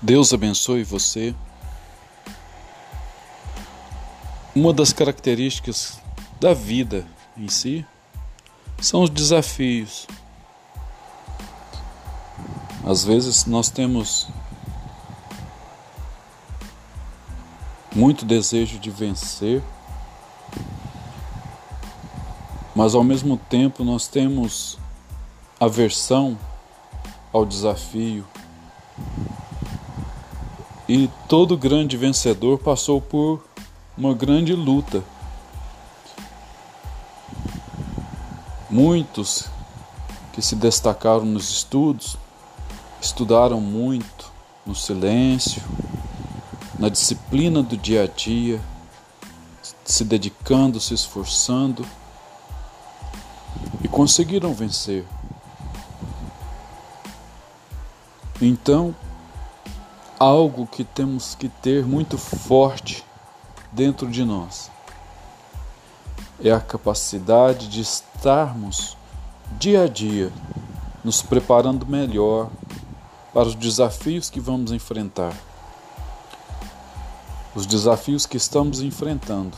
Deus abençoe você. Uma das características da vida em si são os desafios. Às vezes nós temos muito desejo de vencer, mas ao mesmo tempo nós temos aversão ao desafio. E todo grande vencedor passou por uma grande luta. Muitos que se destacaram nos estudos estudaram muito no silêncio, na disciplina do dia a dia, se dedicando, se esforçando e conseguiram vencer. Então, algo que temos que ter muito forte dentro de nós é a capacidade de estarmos dia a dia nos preparando melhor para os desafios que vamos enfrentar. Os desafios que estamos enfrentando.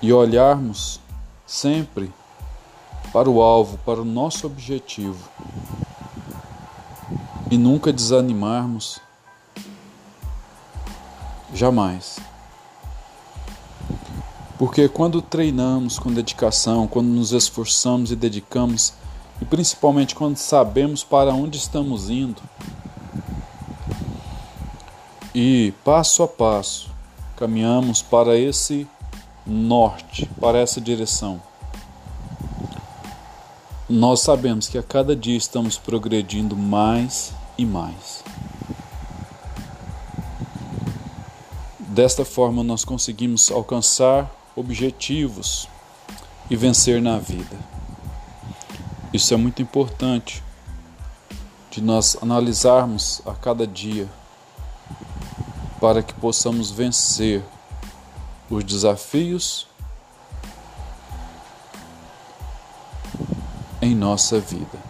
E olharmos sempre para o alvo, para o nosso objetivo e nunca desanimarmos. Jamais. Porque quando treinamos com dedicação, quando nos esforçamos e dedicamos, e principalmente quando sabemos para onde estamos indo, e passo a passo caminhamos para esse norte, para essa direção, nós sabemos que a cada dia estamos progredindo mais e mais. Desta forma, nós conseguimos alcançar objetivos e vencer na vida. Isso é muito importante de nós analisarmos a cada dia para que possamos vencer os desafios em nossa vida.